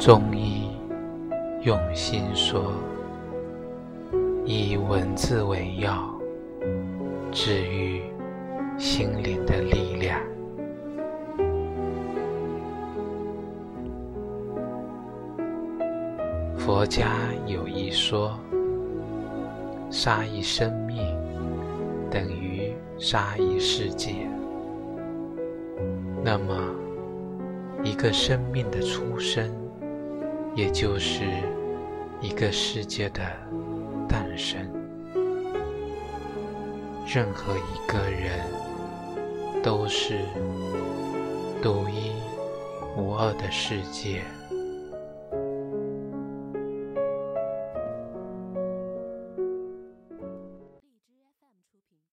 中医用心说，以文字为药，治愈心灵的力量。佛家有一说，杀一生命等于杀一世界。那么，一个生命的出生。也就是一个世界的诞生。任何一个人都是独一无二的世界。